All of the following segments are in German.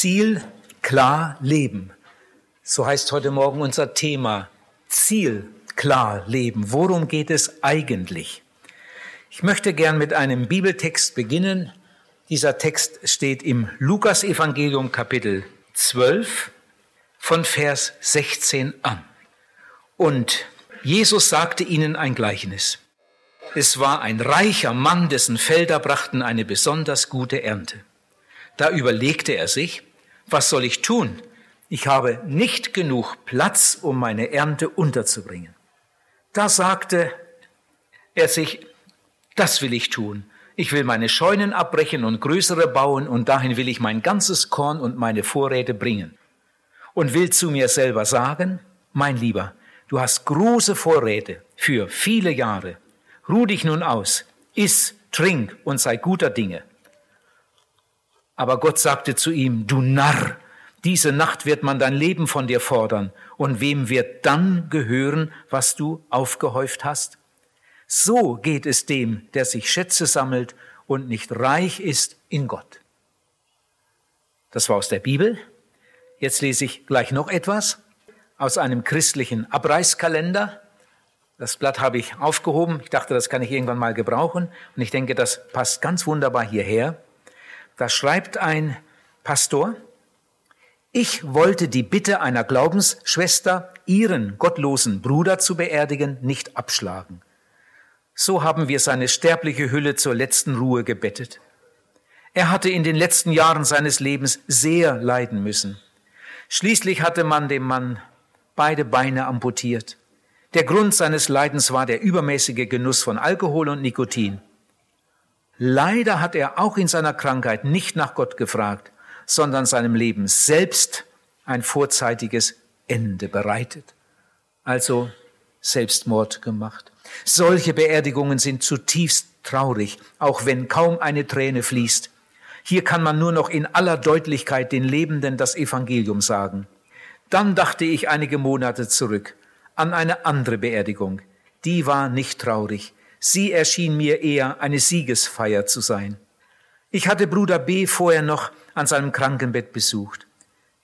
Ziel klar leben. So heißt heute Morgen unser Thema. Ziel klar leben. Worum geht es eigentlich? Ich möchte gern mit einem Bibeltext beginnen. Dieser Text steht im Lukasevangelium Kapitel 12 von Vers 16 an. Und Jesus sagte ihnen ein Gleichnis. Es war ein reicher Mann, dessen Felder brachten eine besonders gute Ernte. Da überlegte er sich, was soll ich tun? Ich habe nicht genug Platz, um meine Ernte unterzubringen. Da sagte er sich, das will ich tun. Ich will meine Scheunen abbrechen und größere bauen und dahin will ich mein ganzes Korn und meine Vorräte bringen. Und will zu mir selber sagen, mein Lieber, du hast große Vorräte für viele Jahre. Ruh dich nun aus, iss, trink und sei guter Dinge. Aber Gott sagte zu ihm, du Narr, diese Nacht wird man dein Leben von dir fordern. Und wem wird dann gehören, was du aufgehäuft hast? So geht es dem, der sich Schätze sammelt und nicht reich ist in Gott. Das war aus der Bibel. Jetzt lese ich gleich noch etwas aus einem christlichen Abreißkalender. Das Blatt habe ich aufgehoben. Ich dachte, das kann ich irgendwann mal gebrauchen. Und ich denke, das passt ganz wunderbar hierher. Da schreibt ein Pastor, ich wollte die Bitte einer Glaubensschwester, ihren gottlosen Bruder zu beerdigen, nicht abschlagen. So haben wir seine sterbliche Hülle zur letzten Ruhe gebettet. Er hatte in den letzten Jahren seines Lebens sehr leiden müssen. Schließlich hatte man dem Mann beide Beine amputiert. Der Grund seines Leidens war der übermäßige Genuss von Alkohol und Nikotin. Leider hat er auch in seiner Krankheit nicht nach Gott gefragt, sondern seinem Leben selbst ein vorzeitiges Ende bereitet. Also Selbstmord gemacht. Solche Beerdigungen sind zutiefst traurig, auch wenn kaum eine Träne fließt. Hier kann man nur noch in aller Deutlichkeit den Lebenden das Evangelium sagen. Dann dachte ich einige Monate zurück an eine andere Beerdigung. Die war nicht traurig. Sie erschien mir eher eine Siegesfeier zu sein. Ich hatte Bruder B vorher noch an seinem Krankenbett besucht.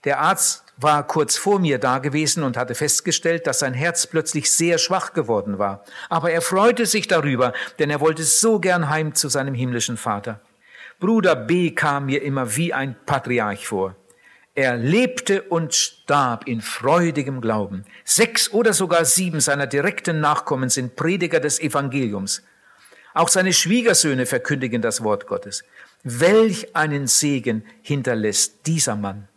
Der Arzt war kurz vor mir da gewesen und hatte festgestellt, dass sein Herz plötzlich sehr schwach geworden war. Aber er freute sich darüber, denn er wollte so gern heim zu seinem himmlischen Vater. Bruder B kam mir immer wie ein Patriarch vor. Er lebte und starb in freudigem Glauben. Sechs oder sogar sieben seiner direkten Nachkommen sind Prediger des Evangeliums. Auch seine Schwiegersöhne verkündigen das Wort Gottes. Welch einen Segen hinterlässt dieser Mann.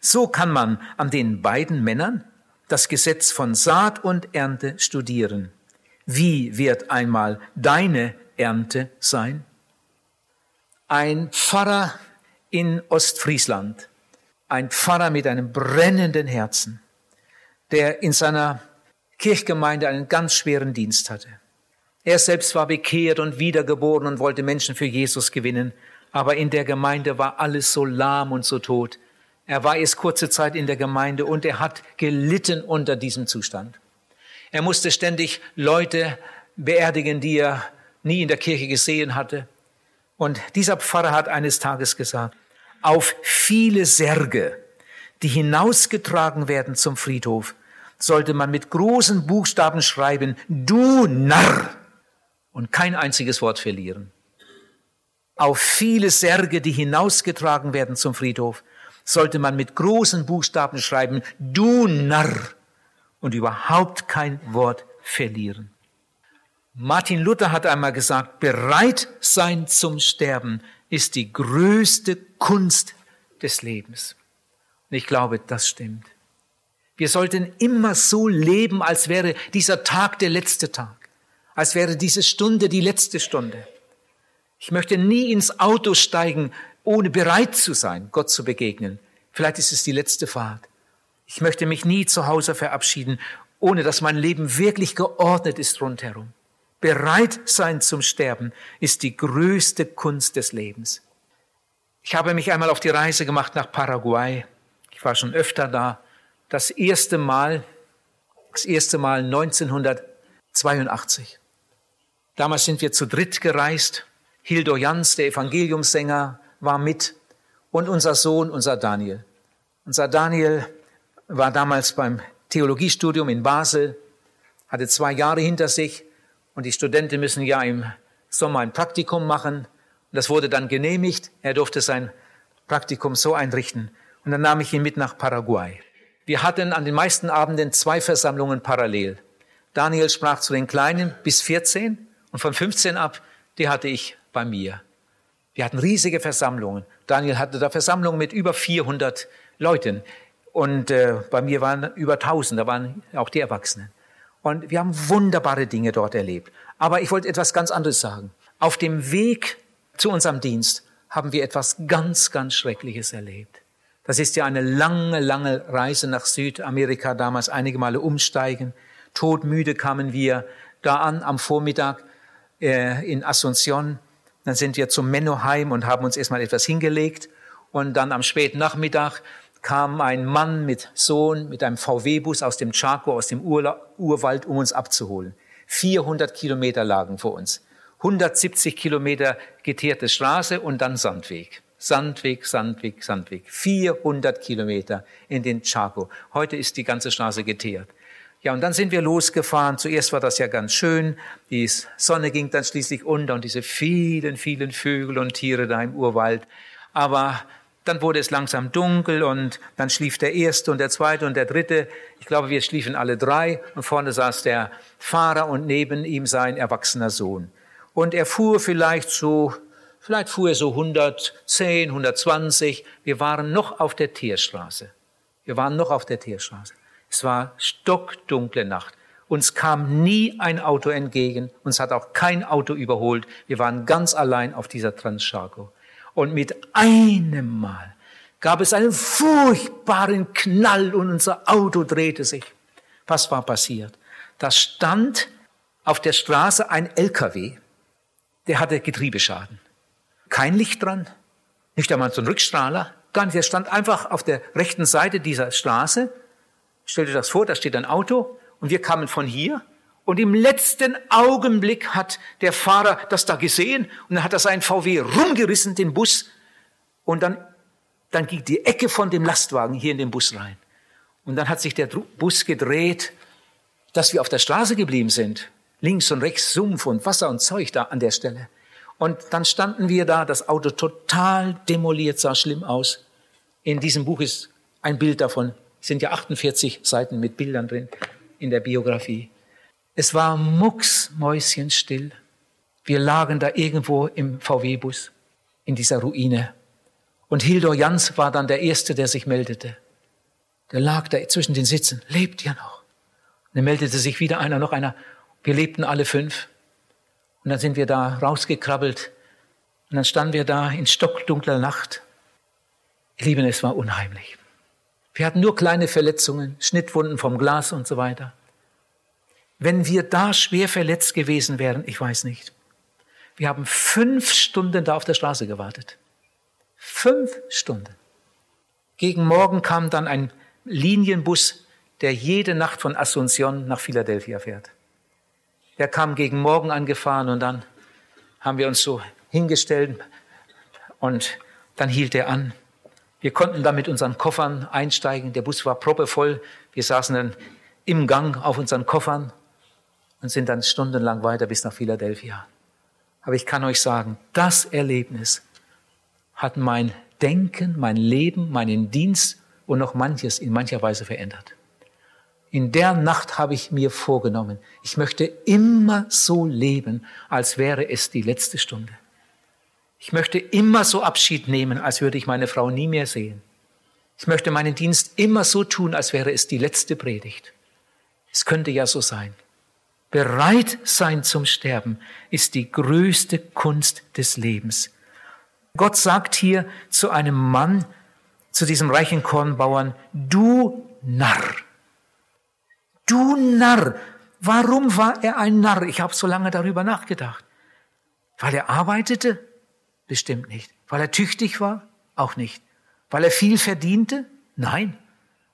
So kann man an den beiden Männern das Gesetz von Saat und Ernte studieren. Wie wird einmal deine Ernte sein? Ein Pfarrer in Ostfriesland ein Pfarrer mit einem brennenden Herzen, der in seiner Kirchgemeinde einen ganz schweren Dienst hatte. Er selbst war bekehrt und wiedergeboren und wollte Menschen für Jesus gewinnen, aber in der Gemeinde war alles so lahm und so tot. Er war erst kurze Zeit in der Gemeinde und er hat gelitten unter diesem Zustand. Er musste ständig Leute beerdigen, die er nie in der Kirche gesehen hatte. Und dieser Pfarrer hat eines Tages gesagt, auf viele Särge, die hinausgetragen werden zum Friedhof, sollte man mit großen Buchstaben schreiben, du Narr, und kein einziges Wort verlieren. Auf viele Särge, die hinausgetragen werden zum Friedhof, sollte man mit großen Buchstaben schreiben, du Narr, und überhaupt kein Wort verlieren. Martin Luther hat einmal gesagt, bereit sein zum Sterben ist die größte Kunst des Lebens. Und ich glaube, das stimmt. Wir sollten immer so leben, als wäre dieser Tag der letzte Tag, als wäre diese Stunde die letzte Stunde. Ich möchte nie ins Auto steigen, ohne bereit zu sein, Gott zu begegnen. Vielleicht ist es die letzte Fahrt. Ich möchte mich nie zu Hause verabschieden, ohne dass mein Leben wirklich geordnet ist rundherum. Bereit sein zum Sterben ist die größte Kunst des Lebens. Ich habe mich einmal auf die Reise gemacht nach Paraguay. Ich war schon öfter da. Das erste Mal, das erste Mal 1982. Damals sind wir zu dritt gereist. Hildo Jans, der Evangeliumssänger, war mit. und unser Sohn, unser Daniel. Unser Daniel war damals beim Theologiestudium in Basel, hatte zwei Jahre hinter sich und die Studenten müssen ja im Sommer ein Praktikum machen. Das wurde dann genehmigt. Er durfte sein Praktikum so einrichten. Und dann nahm ich ihn mit nach Paraguay. Wir hatten an den meisten Abenden zwei Versammlungen parallel. Daniel sprach zu den Kleinen bis 14 und von 15 ab, die hatte ich bei mir. Wir hatten riesige Versammlungen. Daniel hatte da Versammlungen mit über 400 Leuten. Und äh, bei mir waren über 1000, da waren auch die Erwachsenen. Und wir haben wunderbare Dinge dort erlebt. Aber ich wollte etwas ganz anderes sagen. Auf dem Weg zu unserem Dienst haben wir etwas ganz, ganz Schreckliches erlebt. Das ist ja eine lange, lange Reise nach Südamerika, damals einige Male umsteigen. Todmüde kamen wir da an am Vormittag äh, in Asunción. Dann sind wir zum Mennoheim und haben uns erstmal etwas hingelegt. Und dann am späten Nachmittag kam ein Mann mit Sohn mit einem VW-Bus aus dem Chaco, aus dem Ur Urwald, um uns abzuholen. 400 Kilometer lagen vor uns. 170 Kilometer geteerte Straße und dann Sandweg. Sandweg, Sandweg, Sandweg. 400 Kilometer in den Chaco. Heute ist die ganze Straße geteert. Ja, und dann sind wir losgefahren. Zuerst war das ja ganz schön. Die Sonne ging dann schließlich unter und diese vielen, vielen Vögel und Tiere da im Urwald. Aber dann wurde es langsam dunkel und dann schlief der erste und der zweite und der dritte. Ich glaube, wir schliefen alle drei und vorne saß der Fahrer und neben ihm sein erwachsener Sohn. Und er fuhr vielleicht so, vielleicht fuhr er so 110, 120. Wir waren noch auf der Tierstraße. Wir waren noch auf der Tierstraße. Es war stockdunkle Nacht. Uns kam nie ein Auto entgegen. Uns hat auch kein Auto überholt. Wir waren ganz allein auf dieser Transchaco. Und mit einem Mal gab es einen furchtbaren Knall und unser Auto drehte sich. Was war passiert? Da stand auf der Straße ein LKW, der hatte Getriebeschaden. Kein Licht dran, nicht einmal so ein Rückstrahler, gar nicht. Der stand einfach auf der rechten Seite dieser Straße Stell dir das vor, da steht ein Auto und wir kamen von hier und im letzten Augenblick hat der Fahrer das da gesehen und dann hat er seinen VW rumgerissen, den Bus und dann, dann ging die Ecke von dem Lastwagen hier in den Bus rein. Und dann hat sich der Bus gedreht, dass wir auf der Straße geblieben sind. Links und rechts Sumpf und Wasser und Zeug da an der Stelle. Und dann standen wir da, das Auto total demoliert, sah schlimm aus. In diesem Buch ist ein Bild davon. Es sind ja 48 Seiten mit Bildern drin in der Biografie. Es war mucksmäuschenstill. Wir lagen da irgendwo im VW-Bus in dieser Ruine. Und Hildor Jans war dann der Erste, der sich meldete. Der lag da zwischen den Sitzen. Lebt ihr noch? Und dann meldete sich wieder einer, noch einer. Wir lebten alle fünf. Und dann sind wir da rausgekrabbelt. Und dann standen wir da in stockdunkler Nacht. Ihr Lieben, es war unheimlich. Wir hatten nur kleine Verletzungen, Schnittwunden vom Glas und so weiter. Wenn wir da schwer verletzt gewesen wären, ich weiß nicht. Wir haben fünf Stunden da auf der Straße gewartet. Fünf Stunden. Gegen Morgen kam dann ein Linienbus, der jede Nacht von Asunción nach Philadelphia fährt. Der kam gegen Morgen angefahren und dann haben wir uns so hingestellt und dann hielt er an. Wir konnten da mit unseren Koffern einsteigen. Der Bus war proppevoll. Wir saßen dann im Gang auf unseren Koffern und sind dann stundenlang weiter bis nach Philadelphia. Aber ich kann euch sagen, das Erlebnis hat mein Denken, mein Leben, meinen Dienst und noch manches in mancher Weise verändert. In der Nacht habe ich mir vorgenommen, ich möchte immer so leben, als wäre es die letzte Stunde. Ich möchte immer so Abschied nehmen, als würde ich meine Frau nie mehr sehen. Ich möchte meinen Dienst immer so tun, als wäre es die letzte Predigt. Es könnte ja so sein. Bereit sein zum Sterben ist die größte Kunst des Lebens. Gott sagt hier zu einem Mann, zu diesem reichen Kornbauern, du Narr. Du Narr. Warum war er ein Narr? Ich habe so lange darüber nachgedacht. Weil er arbeitete? Bestimmt nicht. Weil er tüchtig war? Auch nicht. Weil er viel verdiente? Nein.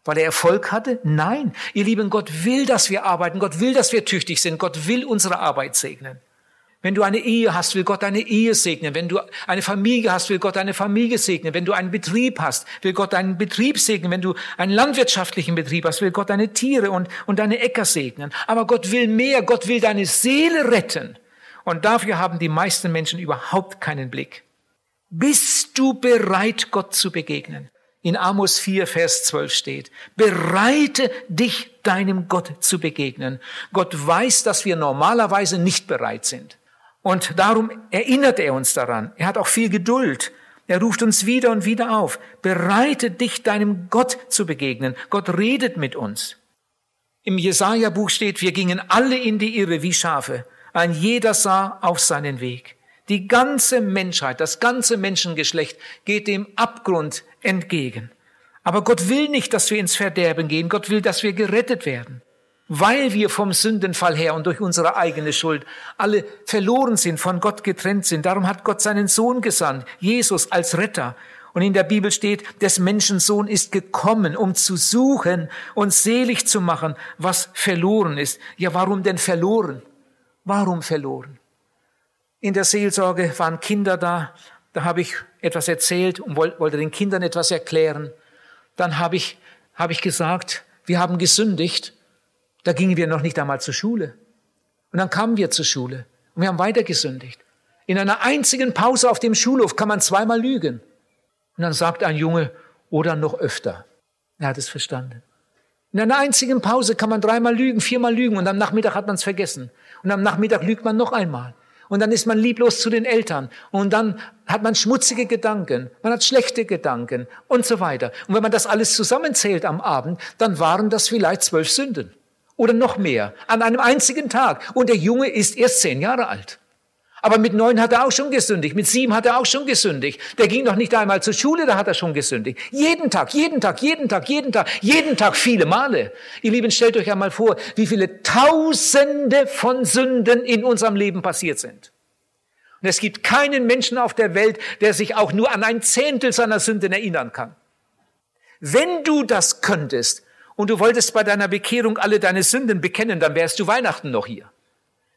Weil er Erfolg hatte? Nein. Ihr Lieben, Gott will, dass wir arbeiten. Gott will, dass wir tüchtig sind. Gott will unsere Arbeit segnen. Wenn du eine Ehe hast, will Gott deine Ehe segnen. Wenn du eine Familie hast, will Gott deine Familie segnen. Wenn du einen Betrieb hast, will Gott deinen Betrieb segnen. Wenn du einen landwirtschaftlichen Betrieb hast, will Gott deine Tiere und, und deine Äcker segnen. Aber Gott will mehr. Gott will deine Seele retten. Und dafür haben die meisten Menschen überhaupt keinen Blick. Bist du bereit, Gott zu begegnen? In Amos 4, Vers 12 steht, bereite dich deinem Gott zu begegnen. Gott weiß, dass wir normalerweise nicht bereit sind. Und darum erinnert er uns daran. Er hat auch viel Geduld. Er ruft uns wieder und wieder auf. Bereite dich deinem Gott zu begegnen. Gott redet mit uns. Im Jesaja-Buch steht, wir gingen alle in die Irre wie Schafe. Ein jeder sah auf seinen Weg. Die ganze Menschheit, das ganze Menschengeschlecht geht dem Abgrund entgegen. Aber Gott will nicht, dass wir ins Verderben gehen. Gott will, dass wir gerettet werden weil wir vom Sündenfall her und durch unsere eigene Schuld alle verloren sind, von Gott getrennt sind. Darum hat Gott seinen Sohn gesandt, Jesus als Retter. Und in der Bibel steht, des Menschen Sohn ist gekommen, um zu suchen und selig zu machen, was verloren ist. Ja, warum denn verloren? Warum verloren? In der Seelsorge waren Kinder da, da habe ich etwas erzählt und wollte den Kindern etwas erklären. Dann habe ich, habe ich gesagt, wir haben gesündigt da gingen wir noch nicht einmal zur Schule. Und dann kamen wir zur Schule und wir haben weiter gesündigt. In einer einzigen Pause auf dem Schulhof kann man zweimal lügen. Und dann sagt ein Junge, oder noch öfter. Er hat es verstanden. In einer einzigen Pause kann man dreimal lügen, viermal lügen und am Nachmittag hat man es vergessen. Und am Nachmittag lügt man noch einmal. Und dann ist man lieblos zu den Eltern. Und dann hat man schmutzige Gedanken, man hat schlechte Gedanken und so weiter. Und wenn man das alles zusammenzählt am Abend, dann waren das vielleicht zwölf Sünden oder noch mehr an einem einzigen Tag. Und der Junge ist erst zehn Jahre alt. Aber mit neun hat er auch schon gesündigt, mit sieben hat er auch schon gesündigt. Der ging noch nicht einmal zur Schule, da hat er schon gesündigt. Jeden Tag, jeden Tag, jeden Tag, jeden Tag, jeden Tag viele Male. Ihr Lieben, stellt euch einmal vor, wie viele Tausende von Sünden in unserem Leben passiert sind. Und es gibt keinen Menschen auf der Welt, der sich auch nur an ein Zehntel seiner Sünden erinnern kann. Wenn du das könntest, und du wolltest bei deiner Bekehrung alle deine Sünden bekennen, dann wärst du Weihnachten noch hier.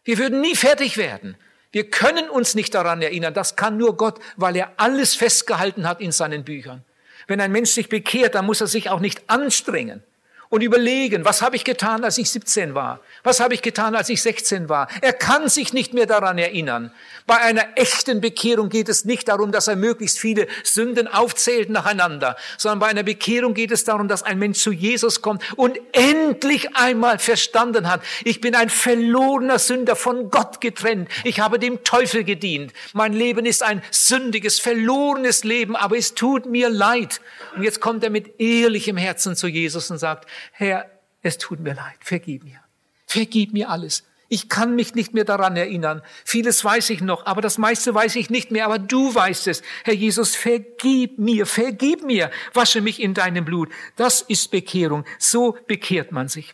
Wir würden nie fertig werden. Wir können uns nicht daran erinnern. Das kann nur Gott, weil er alles festgehalten hat in seinen Büchern. Wenn ein Mensch sich bekehrt, dann muss er sich auch nicht anstrengen und überlegen, was habe ich getan, als ich 17 war? Was habe ich getan, als ich 16 war? Er kann sich nicht mehr daran erinnern. Bei einer echten Bekehrung geht es nicht darum, dass er möglichst viele Sünden aufzählt nacheinander, sondern bei einer Bekehrung geht es darum, dass ein Mensch zu Jesus kommt und endlich einmal verstanden hat, ich bin ein verlorener Sünder, von Gott getrennt. Ich habe dem Teufel gedient. Mein Leben ist ein sündiges, verlorenes Leben, aber es tut mir leid. Und jetzt kommt er mit ehrlichem Herzen zu Jesus und sagt, Herr, es tut mir leid, vergib mir. Vergib mir alles. Ich kann mich nicht mehr daran erinnern. Vieles weiß ich noch, aber das meiste weiß ich nicht mehr. Aber du weißt es. Herr Jesus, vergib mir, vergib mir. Wasche mich in deinem Blut. Das ist Bekehrung. So bekehrt man sich.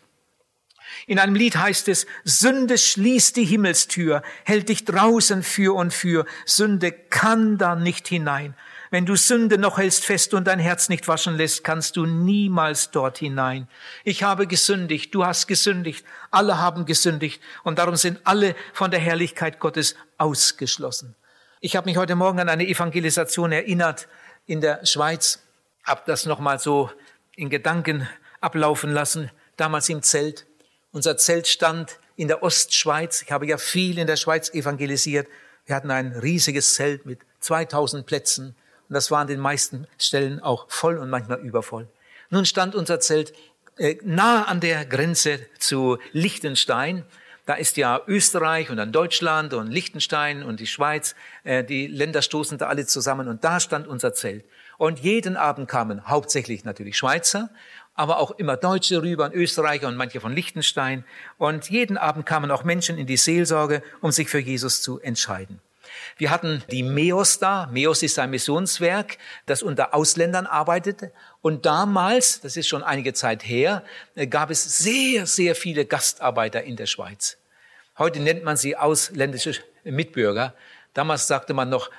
In einem Lied heißt es, Sünde schließt die Himmelstür, hält dich draußen für und für. Sünde kann da nicht hinein. Wenn du Sünde noch hältst fest und dein Herz nicht waschen lässt, kannst du niemals dort hinein. Ich habe gesündigt, du hast gesündigt, alle haben gesündigt und darum sind alle von der Herrlichkeit Gottes ausgeschlossen. Ich habe mich heute Morgen an eine Evangelisation erinnert in der Schweiz, habe das nochmal so in Gedanken ablaufen lassen, damals im Zelt. Unser Zelt stand in der Ostschweiz. Ich habe ja viel in der Schweiz evangelisiert. Wir hatten ein riesiges Zelt mit 2000 Plätzen. Und das war an den meisten Stellen auch voll und manchmal übervoll. Nun stand unser Zelt äh, nah an der Grenze zu Liechtenstein. Da ist ja Österreich und dann Deutschland und Liechtenstein und die Schweiz. Äh, die Länder stoßen da alle zusammen und da stand unser Zelt. Und jeden Abend kamen hauptsächlich natürlich Schweizer, aber auch immer Deutsche rüber und Österreicher und manche von Liechtenstein. Und jeden Abend kamen auch Menschen in die Seelsorge, um sich für Jesus zu entscheiden. Wir hatten die MEOS da. MEOS ist ein Missionswerk, das unter Ausländern arbeitet. Und damals, das ist schon einige Zeit her, gab es sehr, sehr viele Gastarbeiter in der Schweiz. Heute nennt man sie ausländische Mitbürger. Damals sagte man noch äh,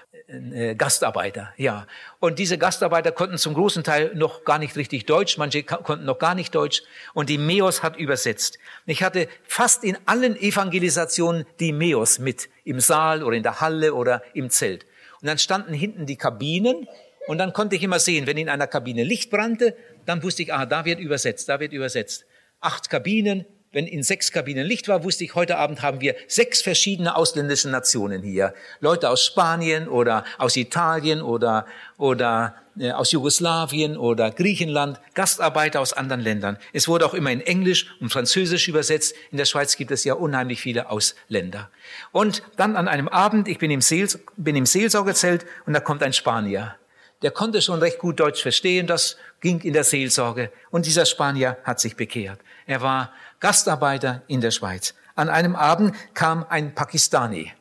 Gastarbeiter, ja. Und diese Gastarbeiter konnten zum großen Teil noch gar nicht richtig Deutsch, manche konnten noch gar nicht Deutsch. Und die Meos hat übersetzt. Ich hatte fast in allen Evangelisationen die Meos mit, im Saal oder in der Halle oder im Zelt. Und dann standen hinten die Kabinen und dann konnte ich immer sehen, wenn in einer Kabine Licht brannte, dann wusste ich, ah, da wird übersetzt, da wird übersetzt. Acht Kabinen, wenn in sechs Kabinen Licht war, wusste ich, heute Abend haben wir sechs verschiedene ausländische Nationen hier. Leute aus Spanien oder aus Italien oder, oder äh, aus Jugoslawien oder Griechenland, Gastarbeiter aus anderen Ländern. Es wurde auch immer in Englisch und Französisch übersetzt. In der Schweiz gibt es ja unheimlich viele Ausländer. Und dann an einem Abend, ich bin im, Seels, bin im Seelsorgezelt und da kommt ein Spanier. Der konnte schon recht gut Deutsch verstehen, das ging in der Seelsorge. Und dieser Spanier hat sich bekehrt. Er war Gastarbeiter in der Schweiz. An einem Abend kam ein Pakistani.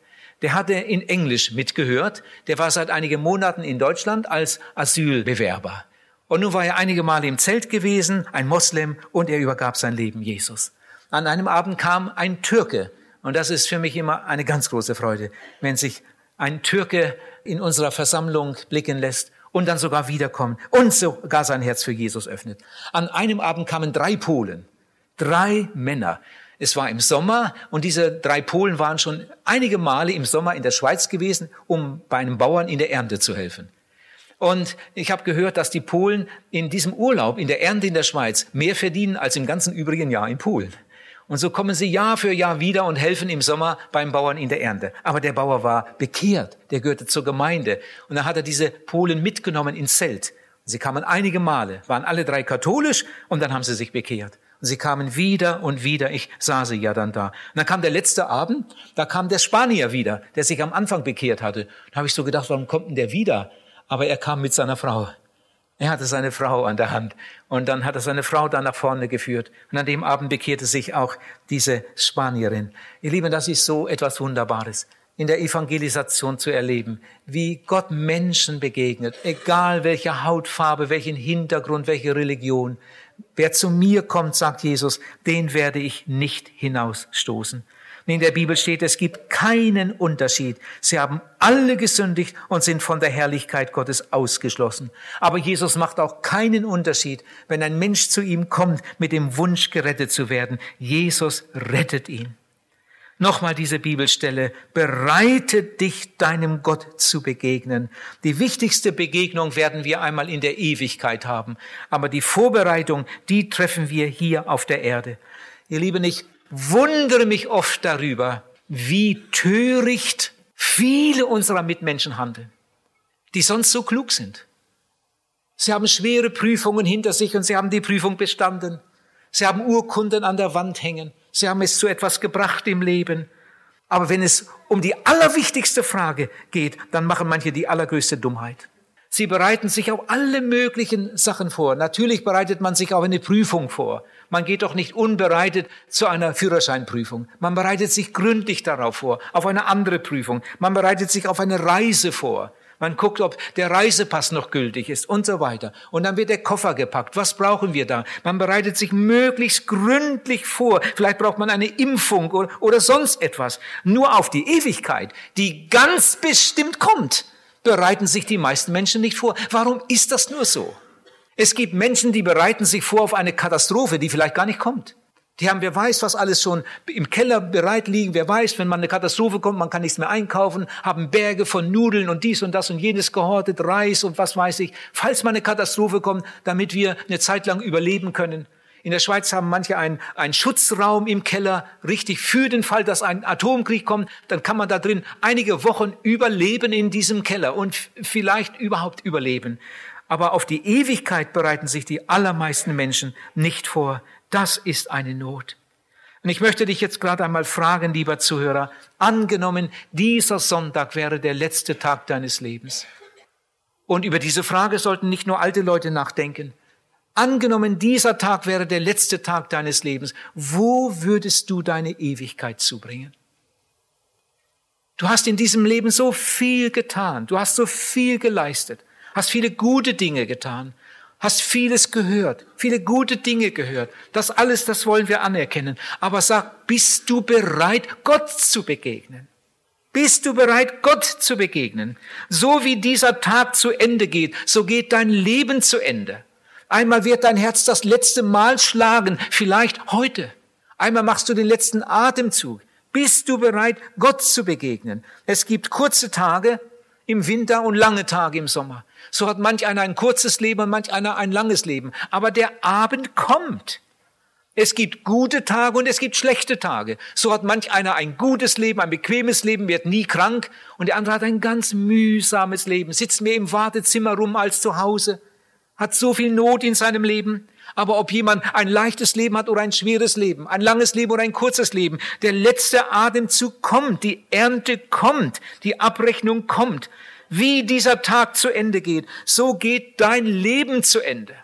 Der hatte in Englisch mitgehört. Der war seit einigen Monaten in Deutschland als Asylbewerber. Und nun war er einige Male im Zelt gewesen, ein Moslem, und er übergab sein Leben Jesus. An einem Abend kam ein Türke. Und das ist für mich immer eine ganz große Freude, wenn sich ein Türke in unserer Versammlung blicken lässt und dann sogar wiederkommt und sogar sein Herz für Jesus öffnet. An einem Abend kamen drei Polen. Drei Männer. Es war im Sommer und diese drei Polen waren schon einige Male im Sommer in der Schweiz gewesen, um bei einem Bauern in der Ernte zu helfen. Und ich habe gehört, dass die Polen in diesem Urlaub, in der Ernte in der Schweiz, mehr verdienen als im ganzen übrigen Jahr in Polen. Und so kommen sie Jahr für Jahr wieder und helfen im Sommer beim Bauern in der Ernte. Aber der Bauer war bekehrt, der gehörte zur Gemeinde. Und dann hat er diese Polen mitgenommen ins Zelt. Sie kamen einige Male, waren alle drei katholisch und dann haben sie sich bekehrt. Und sie kamen wieder und wieder. Ich sah sie ja dann da. Und dann kam der letzte Abend, da kam der Spanier wieder, der sich am Anfang bekehrt hatte. Da habe ich so gedacht, warum kommt denn der wieder? Aber er kam mit seiner Frau. Er hatte seine Frau an der Hand und dann hat er seine Frau da nach vorne geführt. Und an dem Abend bekehrte sich auch diese Spanierin. Ihr Lieben, das ist so etwas Wunderbares in der Evangelisation zu erleben, wie Gott Menschen begegnet, egal welche Hautfarbe, welchen Hintergrund, welche Religion. Wer zu mir kommt, sagt Jesus, den werde ich nicht hinausstoßen. in der Bibel steht, es gibt keinen Unterschied. Sie haben alle gesündigt und sind von der Herrlichkeit Gottes ausgeschlossen. Aber Jesus macht auch keinen Unterschied, wenn ein Mensch zu ihm kommt mit dem Wunsch, gerettet zu werden. Jesus rettet ihn. Nochmal diese Bibelstelle. Bereite dich deinem Gott zu begegnen. Die wichtigste Begegnung werden wir einmal in der Ewigkeit haben. Aber die Vorbereitung, die treffen wir hier auf der Erde. Ihr Lieben, ich wundere mich oft darüber, wie töricht viele unserer Mitmenschen handeln, die sonst so klug sind. Sie haben schwere Prüfungen hinter sich und sie haben die Prüfung bestanden. Sie haben Urkunden an der Wand hängen. Sie haben es zu etwas gebracht im Leben. Aber wenn es um die allerwichtigste Frage geht, dann machen manche die allergrößte Dummheit. Sie bereiten sich auf alle möglichen Sachen vor. Natürlich bereitet man sich auf eine Prüfung vor. Man geht doch nicht unbereitet zu einer Führerscheinprüfung. Man bereitet sich gründlich darauf vor, auf eine andere Prüfung. Man bereitet sich auf eine Reise vor. Man guckt, ob der Reisepass noch gültig ist und so weiter. Und dann wird der Koffer gepackt. Was brauchen wir da? Man bereitet sich möglichst gründlich vor. Vielleicht braucht man eine Impfung oder, oder sonst etwas. Nur auf die Ewigkeit, die ganz bestimmt kommt, bereiten sich die meisten Menschen nicht vor. Warum ist das nur so? Es gibt Menschen, die bereiten sich vor auf eine Katastrophe, die vielleicht gar nicht kommt. Die haben, wer weiß, was alles schon im Keller bereit liegen. Wer weiß, wenn man eine Katastrophe kommt, man kann nichts mehr einkaufen, haben Berge von Nudeln und dies und das und jenes gehortet, Reis und was weiß ich. Falls mal eine Katastrophe kommt, damit wir eine Zeit lang überleben können. In der Schweiz haben manche einen, einen Schutzraum im Keller, richtig für den Fall, dass ein Atomkrieg kommt. Dann kann man da drin einige Wochen überleben in diesem Keller und vielleicht überhaupt überleben. Aber auf die Ewigkeit bereiten sich die allermeisten Menschen nicht vor. Das ist eine Not. Und ich möchte dich jetzt gerade einmal fragen, lieber Zuhörer, angenommen, dieser Sonntag wäre der letzte Tag deines Lebens. Und über diese Frage sollten nicht nur alte Leute nachdenken. Angenommen, dieser Tag wäre der letzte Tag deines Lebens. Wo würdest du deine Ewigkeit zubringen? Du hast in diesem Leben so viel getan. Du hast so viel geleistet. Hast viele gute Dinge getan hast vieles gehört, viele gute Dinge gehört. Das alles, das wollen wir anerkennen. Aber sag, bist du bereit, Gott zu begegnen? Bist du bereit, Gott zu begegnen? So wie dieser Tag zu Ende geht, so geht dein Leben zu Ende. Einmal wird dein Herz das letzte Mal schlagen, vielleicht heute. Einmal machst du den letzten Atemzug. Bist du bereit, Gott zu begegnen? Es gibt kurze Tage im Winter und lange Tage im Sommer. So hat manch einer ein kurzes Leben und manch einer ein langes Leben. Aber der Abend kommt. Es gibt gute Tage und es gibt schlechte Tage. So hat manch einer ein gutes Leben, ein bequemes Leben, wird nie krank und der andere hat ein ganz mühsames Leben, sitzt mehr im Wartezimmer rum als zu Hause, hat so viel Not in seinem Leben. Aber ob jemand ein leichtes Leben hat oder ein schweres Leben, ein langes Leben oder ein kurzes Leben, der letzte Atemzug kommt, die Ernte kommt, die Abrechnung kommt. Wie dieser Tag zu Ende geht, so geht dein Leben zu Ende.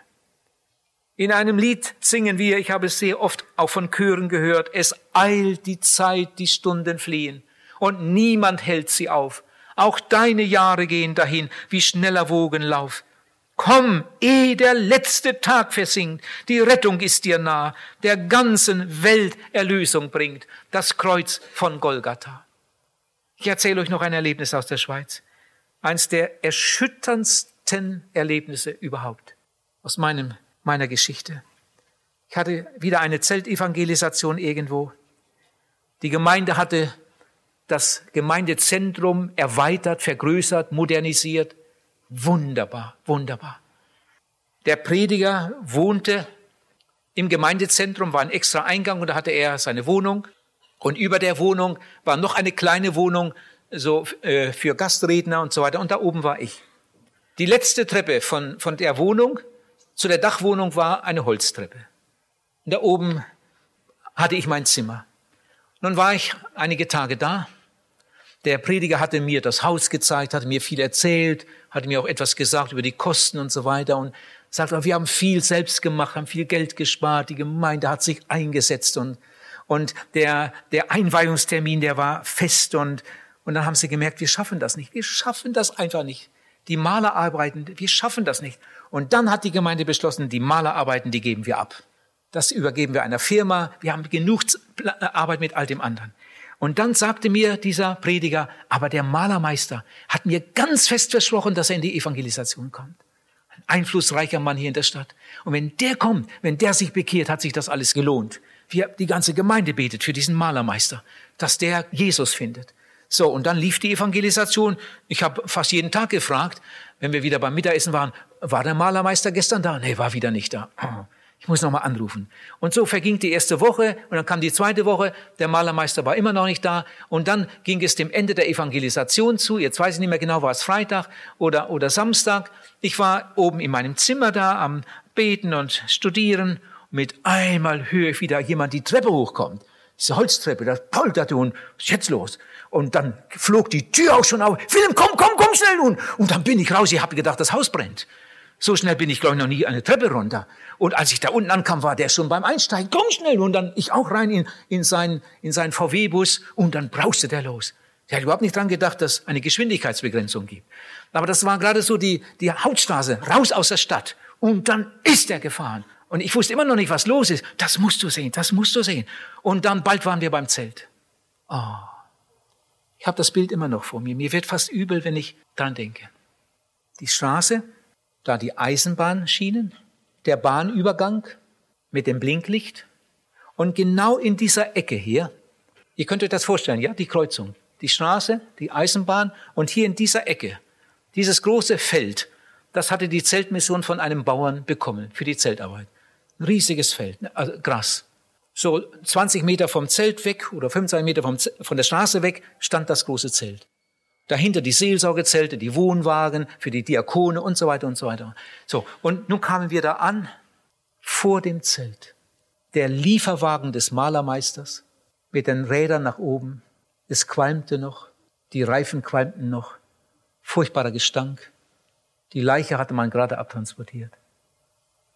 In einem Lied singen wir, ich habe es sehr oft auch von Chören gehört, es eilt die Zeit, die Stunden fliehen und niemand hält sie auf. Auch deine Jahre gehen dahin wie schneller Wogenlauf. Komm, ehe der letzte Tag versinkt, die Rettung ist dir nah, der ganzen Welt Erlösung bringt, das Kreuz von Golgatha. Ich erzähle euch noch ein Erlebnis aus der Schweiz. Eins der erschütterndsten Erlebnisse überhaupt aus meinem meiner Geschichte. Ich hatte wieder eine Zeltevangelisation irgendwo. Die Gemeinde hatte das Gemeindezentrum erweitert, vergrößert, modernisiert. Wunderbar, wunderbar. Der Prediger wohnte im Gemeindezentrum, war ein extra Eingang und da hatte er seine Wohnung. Und über der Wohnung war noch eine kleine Wohnung, so äh, für Gastredner und so weiter. Und da oben war ich. Die letzte Treppe von, von der Wohnung zu der Dachwohnung war eine Holztreppe. Und da oben hatte ich mein Zimmer. Nun war ich einige Tage da. Der Prediger hatte mir das Haus gezeigt, hatte mir viel erzählt, hatte mir auch etwas gesagt über die Kosten und so weiter und sagte, wir haben viel selbst gemacht, haben viel Geld gespart, die Gemeinde hat sich eingesetzt und, und der, der Einweihungstermin, der war fest und, und dann haben sie gemerkt, wir schaffen das nicht, wir schaffen das einfach nicht. Die Malerarbeiten, wir schaffen das nicht. Und dann hat die Gemeinde beschlossen, die Malerarbeiten, die geben wir ab. Das übergeben wir einer Firma. Wir haben genug Arbeit mit all dem anderen. Und dann sagte mir dieser Prediger, aber der Malermeister hat mir ganz fest versprochen, dass er in die Evangelisation kommt. Ein einflussreicher Mann hier in der Stadt. Und wenn der kommt, wenn der sich bekehrt, hat sich das alles gelohnt. Wir, die ganze Gemeinde betet für diesen Malermeister, dass der Jesus findet. So, und dann lief die Evangelisation. Ich habe fast jeden Tag gefragt, wenn wir wieder beim Mittagessen waren, war der Malermeister gestern da? Nee, war wieder nicht da. Ich muss nochmal anrufen. Und so verging die erste Woche und dann kam die zweite Woche. Der Malermeister war immer noch nicht da. Und dann ging es dem Ende der Evangelisation zu. Jetzt weiß ich nicht mehr genau, war es Freitag oder, oder Samstag. Ich war oben in meinem Zimmer da am Beten und Studieren. Mit einmal höre ich wieder jemand die Treppe hochkommt. Diese Holztreppe, das polterte und was ist jetzt los? Und dann flog die Tür auch schon auf. Philipp, komm, komm, komm schnell nun. Und dann bin ich raus. Ich habe gedacht, das Haus brennt. So schnell bin ich, glaube ich, noch nie eine Treppe runter. Und als ich da unten ankam, war der schon beim Einsteigen. Komm schnell. Und dann ich auch rein in, in seinen, in seinen VW-Bus. Und dann brauste der los. Der hat überhaupt nicht dran gedacht, dass eine Geschwindigkeitsbegrenzung gibt. Aber das war gerade so die, die Hauptstraße, raus aus der Stadt. Und dann ist er gefahren. Und ich wusste immer noch nicht, was los ist. Das musst du sehen, das musst du sehen. Und dann bald waren wir beim Zelt. Oh. Ich habe das Bild immer noch vor mir. Mir wird fast übel, wenn ich dran denke. Die Straße, da die Eisenbahnschienen, der Bahnübergang mit dem Blinklicht und genau in dieser Ecke hier, ihr könnt euch das vorstellen, ja, die Kreuzung, die Straße, die Eisenbahn und hier in dieser Ecke, dieses große Feld, das hatte die Zeltmission von einem Bauern bekommen für die Zeltarbeit. Ein riesiges Feld, also Gras. So 20 Meter vom Zelt weg oder 25 Meter vom, von der Straße weg stand das große Zelt. Dahinter die Seelsorgezelte, die Wohnwagen für die Diakone und so weiter und so weiter. So, und nun kamen wir da an, vor dem Zelt. Der Lieferwagen des Malermeisters mit den Rädern nach oben. Es qualmte noch, die Reifen qualmten noch. Furchtbarer Gestank. Die Leiche hatte man gerade abtransportiert.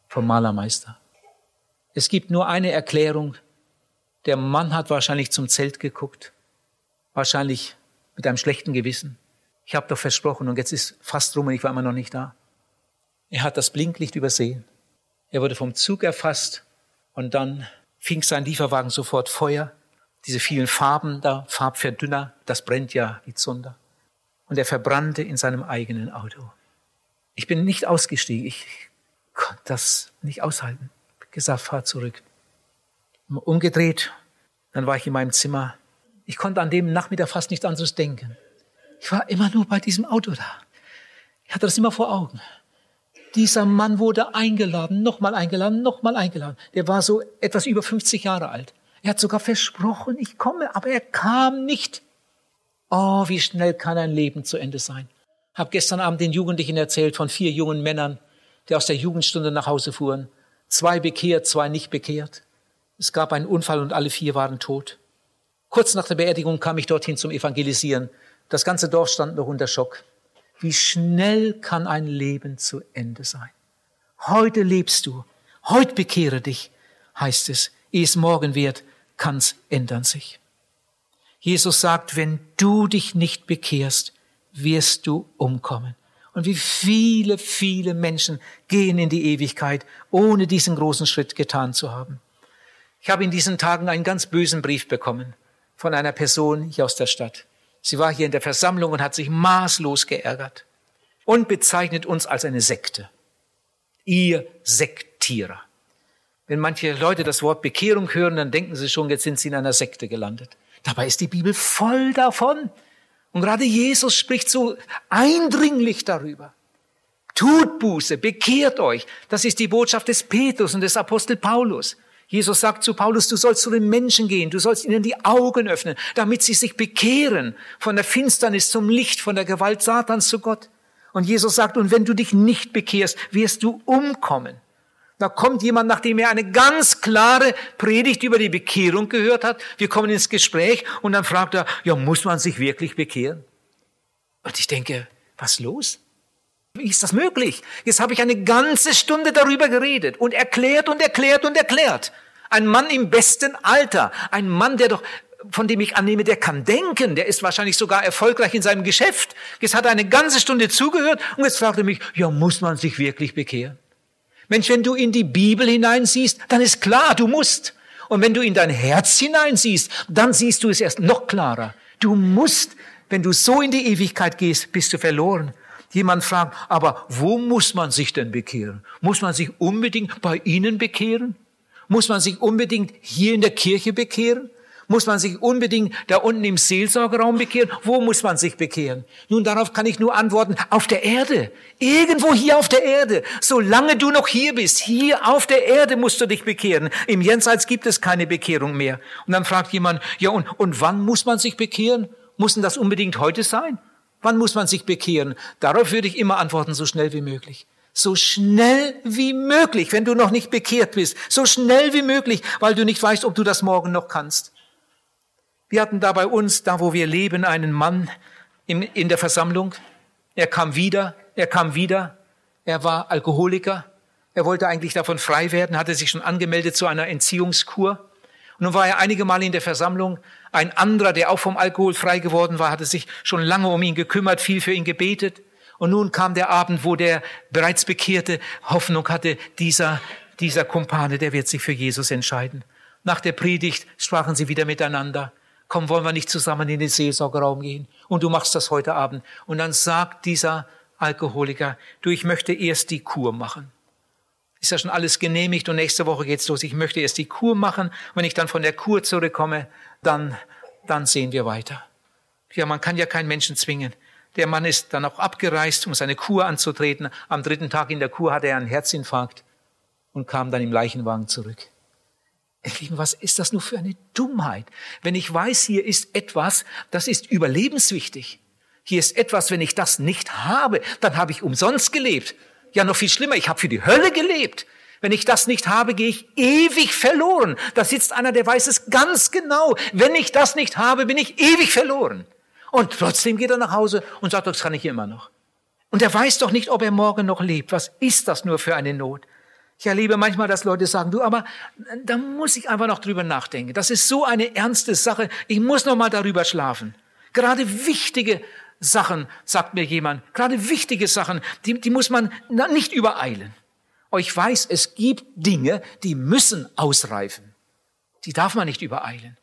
Vom Malermeister. Es gibt nur eine Erklärung. Der Mann hat wahrscheinlich zum Zelt geguckt, wahrscheinlich mit einem schlechten Gewissen. Ich habe doch versprochen und jetzt ist fast rum und ich war immer noch nicht da. Er hat das Blinklicht übersehen. Er wurde vom Zug erfasst und dann fing sein Lieferwagen sofort Feuer. Diese vielen Farben da, Farbverdünner, das brennt ja wie Zunder. Und er verbrannte in seinem eigenen Auto. Ich bin nicht ausgestiegen. Ich konnte das nicht aushalten. Ich gesagt, fahr zurück. Umgedreht. Dann war ich in meinem Zimmer. Ich konnte an dem Nachmittag fast nichts anderes denken. Ich war immer nur bei diesem Auto da. Ich hatte das immer vor Augen. Dieser Mann wurde eingeladen, nochmal eingeladen, nochmal eingeladen. Der war so etwas über 50 Jahre alt. Er hat sogar versprochen, ich komme, aber er kam nicht. Oh, wie schnell kann ein Leben zu Ende sein. Hab gestern Abend den Jugendlichen erzählt von vier jungen Männern, die aus der Jugendstunde nach Hause fuhren. Zwei bekehrt, zwei nicht bekehrt. Es gab einen Unfall und alle vier waren tot. Kurz nach der Beerdigung kam ich dorthin zum Evangelisieren. Das ganze Dorf stand noch unter Schock. Wie schnell kann ein Leben zu Ende sein? Heute lebst du, heute bekehre dich, heißt es, ehe es morgen wird, kann's ändern sich. Jesus sagt, wenn du dich nicht bekehrst, wirst du umkommen. Und wie viele, viele Menschen gehen in die Ewigkeit, ohne diesen großen Schritt getan zu haben. Ich habe in diesen Tagen einen ganz bösen Brief bekommen von einer Person hier aus der Stadt. Sie war hier in der Versammlung und hat sich maßlos geärgert und bezeichnet uns als eine Sekte. Ihr Sektierer. Wenn manche Leute das Wort Bekehrung hören, dann denken sie schon, jetzt sind sie in einer Sekte gelandet. Dabei ist die Bibel voll davon. Und gerade Jesus spricht so eindringlich darüber. Tut Buße, bekehrt euch. Das ist die Botschaft des Petrus und des Apostel Paulus. Jesus sagt zu Paulus, du sollst zu den Menschen gehen, du sollst ihnen die Augen öffnen, damit sie sich bekehren von der Finsternis zum Licht, von der Gewalt Satans zu Gott. Und Jesus sagt, und wenn du dich nicht bekehrst, wirst du umkommen. Da kommt jemand, nachdem er eine ganz klare Predigt über die Bekehrung gehört hat. Wir kommen ins Gespräch und dann fragt er, ja, muss man sich wirklich bekehren? Und ich denke, was los? Wie ist das möglich? Jetzt habe ich eine ganze Stunde darüber geredet und erklärt und erklärt und erklärt. Ein Mann im besten Alter, ein Mann, der doch von dem ich annehme, der kann denken, der ist wahrscheinlich sogar erfolgreich in seinem Geschäft. Jetzt hat er eine ganze Stunde zugehört und jetzt fragt er mich, ja, muss man sich wirklich bekehren? Mensch, wenn du in die Bibel hineinsiehst, dann ist klar, du musst. Und wenn du in dein Herz hineinsiehst, dann siehst du es erst noch klarer. Du musst, wenn du so in die Ewigkeit gehst, bist du verloren. Jemand fragt, aber wo muss man sich denn bekehren? Muss man sich unbedingt bei Ihnen bekehren? Muss man sich unbedingt hier in der Kirche bekehren? Muss man sich unbedingt da unten im Seelsorgeraum bekehren? Wo muss man sich bekehren? Nun, darauf kann ich nur antworten, auf der Erde. Irgendwo hier auf der Erde. Solange du noch hier bist, hier auf der Erde musst du dich bekehren. Im Jenseits gibt es keine Bekehrung mehr. Und dann fragt jemand, ja, und, und wann muss man sich bekehren? Muss denn das unbedingt heute sein? Wann muss man sich bekehren? Darauf würde ich immer antworten, so schnell wie möglich. So schnell wie möglich, wenn du noch nicht bekehrt bist. So schnell wie möglich, weil du nicht weißt, ob du das morgen noch kannst. Wir hatten da bei uns, da wo wir leben, einen Mann in, der Versammlung. Er kam wieder, er kam wieder. Er war Alkoholiker. Er wollte eigentlich davon frei werden, hatte sich schon angemeldet zu einer Entziehungskur. Und nun war er einige Male in der Versammlung. Ein anderer, der auch vom Alkohol frei geworden war, hatte sich schon lange um ihn gekümmert, viel für ihn gebetet. Und nun kam der Abend, wo der bereits Bekehrte Hoffnung hatte, dieser, dieser Kumpane, der wird sich für Jesus entscheiden. Nach der Predigt sprachen sie wieder miteinander komm, wollen wir nicht zusammen in den Seelsorgerraum gehen? Und du machst das heute Abend. Und dann sagt dieser Alkoholiker, du, ich möchte erst die Kur machen. Ist ja schon alles genehmigt und nächste Woche geht's los. Ich möchte erst die Kur machen. Wenn ich dann von der Kur zurückkomme, dann, dann sehen wir weiter. Ja, man kann ja keinen Menschen zwingen. Der Mann ist dann auch abgereist, um seine Kur anzutreten. Am dritten Tag in der Kur hatte er einen Herzinfarkt und kam dann im Leichenwagen zurück. Lieben, was ist das nur für eine Dummheit? Wenn ich weiß, hier ist etwas, das ist überlebenswichtig. Hier ist etwas, wenn ich das nicht habe, dann habe ich umsonst gelebt. Ja, noch viel schlimmer, ich habe für die Hölle gelebt. Wenn ich das nicht habe, gehe ich ewig verloren. Da sitzt einer, der weiß es ganz genau. Wenn ich das nicht habe, bin ich ewig verloren. Und trotzdem geht er nach Hause und sagt, das kann ich immer noch. Und er weiß doch nicht, ob er morgen noch lebt. Was ist das nur für eine Not? Ich erlebe manchmal, dass Leute sagen, du, aber da muss ich einfach noch drüber nachdenken. Das ist so eine ernste Sache. Ich muss noch mal darüber schlafen. Gerade wichtige Sachen, sagt mir jemand, gerade wichtige Sachen, die, die muss man nicht übereilen. Ich weiß, es gibt Dinge, die müssen ausreifen. Die darf man nicht übereilen.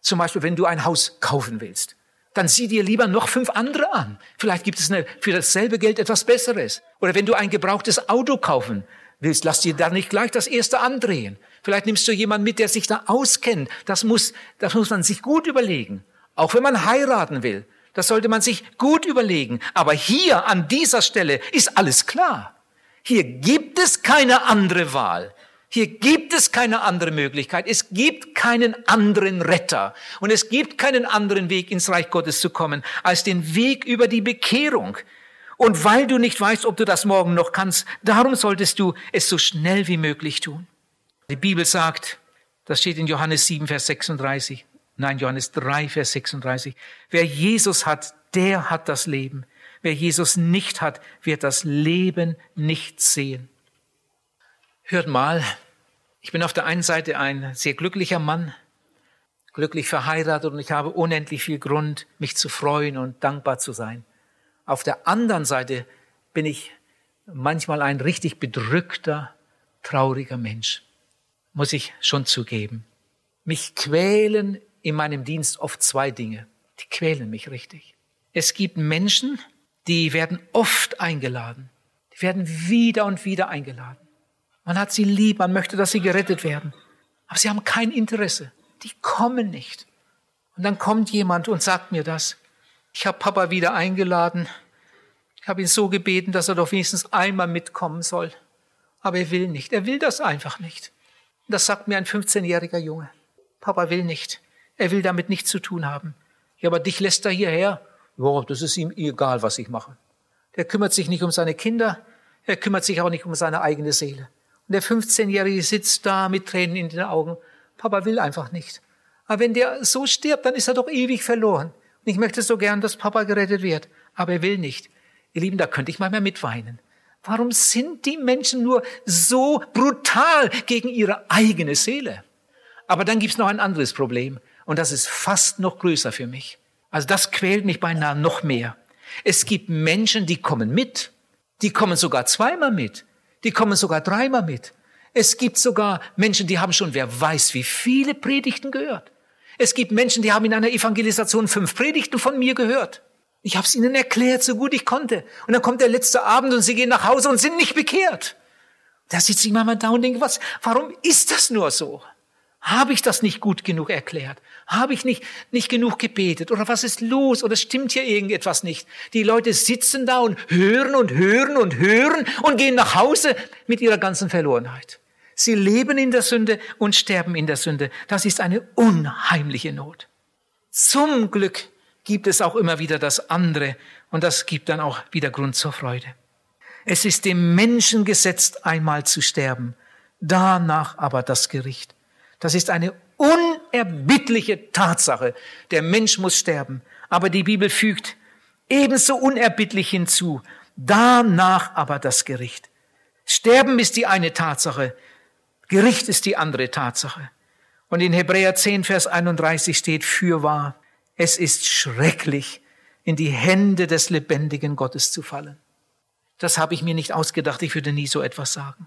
Zum Beispiel, wenn du ein Haus kaufen willst, dann sieh dir lieber noch fünf andere an. Vielleicht gibt es eine, für dasselbe Geld etwas Besseres. Oder wenn du ein gebrauchtes Auto kaufen willst, lass dir da nicht gleich das erste andrehen. Vielleicht nimmst du jemanden mit, der sich da auskennt. Das muss, das muss man sich gut überlegen. Auch wenn man heiraten will. Das sollte man sich gut überlegen. Aber hier an dieser Stelle ist alles klar. Hier gibt es keine andere Wahl. Hier gibt es keine andere Möglichkeit. Es gibt keinen anderen Retter. Und es gibt keinen anderen Weg ins Reich Gottes zu kommen, als den Weg über die Bekehrung. Und weil du nicht weißt, ob du das morgen noch kannst, darum solltest du es so schnell wie möglich tun. Die Bibel sagt, das steht in Johannes 7, Vers 36, nein, Johannes 3, Vers 36, wer Jesus hat, der hat das Leben. Wer Jesus nicht hat, wird das Leben nicht sehen. Hört mal, ich bin auf der einen Seite ein sehr glücklicher Mann, glücklich verheiratet und ich habe unendlich viel Grund, mich zu freuen und dankbar zu sein. Auf der anderen Seite bin ich manchmal ein richtig bedrückter, trauriger Mensch, muss ich schon zugeben. Mich quälen in meinem Dienst oft zwei Dinge. Die quälen mich richtig. Es gibt Menschen, die werden oft eingeladen. Die werden wieder und wieder eingeladen. Man hat sie lieb, man möchte, dass sie gerettet werden. Aber sie haben kein Interesse. Die kommen nicht. Und dann kommt jemand und sagt mir das. Ich habe Papa wieder eingeladen. Ich habe ihn so gebeten, dass er doch wenigstens einmal mitkommen soll. Aber er will nicht. Er will das einfach nicht. Das sagt mir ein 15-jähriger Junge. Papa will nicht. Er will damit nichts zu tun haben. Ja, aber dich lässt er hierher. Ja, das ist ihm egal, was ich mache. Der kümmert sich nicht um seine Kinder. Er kümmert sich auch nicht um seine eigene Seele. Und der 15-Jährige sitzt da mit Tränen in den Augen. Papa will einfach nicht. Aber wenn der so stirbt, dann ist er doch ewig verloren. Und ich möchte so gern, dass Papa gerettet wird. Aber er will nicht. Ihr Lieben, da könnte ich mal mehr mitweinen. Warum sind die Menschen nur so brutal gegen ihre eigene Seele? Aber dann gibt's noch ein anderes Problem. Und das ist fast noch größer für mich. Also das quält mich beinahe noch mehr. Es gibt Menschen, die kommen mit. Die kommen sogar zweimal mit. Die kommen sogar dreimal mit. Es gibt sogar Menschen, die haben schon, wer weiß, wie viele Predigten gehört. Es gibt Menschen, die haben in einer Evangelisation fünf Predigten von mir gehört. Ich habe es ihnen erklärt, so gut ich konnte. Und dann kommt der letzte Abend und sie gehen nach Hause und sind nicht bekehrt. Da sitze ich manchmal da und denke, was, warum ist das nur so? Habe ich das nicht gut genug erklärt? Habe ich nicht, nicht genug gebetet? Oder was ist los? Oder stimmt hier irgendetwas nicht? Die Leute sitzen da und hören und hören und hören und gehen nach Hause mit ihrer ganzen Verlorenheit. Sie leben in der Sünde und sterben in der Sünde. Das ist eine unheimliche Not. Zum Glück gibt es auch immer wieder das andere und das gibt dann auch wieder Grund zur Freude. Es ist dem Menschen gesetzt, einmal zu sterben, danach aber das Gericht. Das ist eine unerbittliche Tatsache. Der Mensch muss sterben. Aber die Bibel fügt ebenso unerbittlich hinzu, danach aber das Gericht. Sterben ist die eine Tatsache, Gericht ist die andere Tatsache. Und in Hebräer 10, Vers 31 steht, fürwahr, es ist schrecklich, in die Hände des lebendigen Gottes zu fallen. Das habe ich mir nicht ausgedacht, ich würde nie so etwas sagen.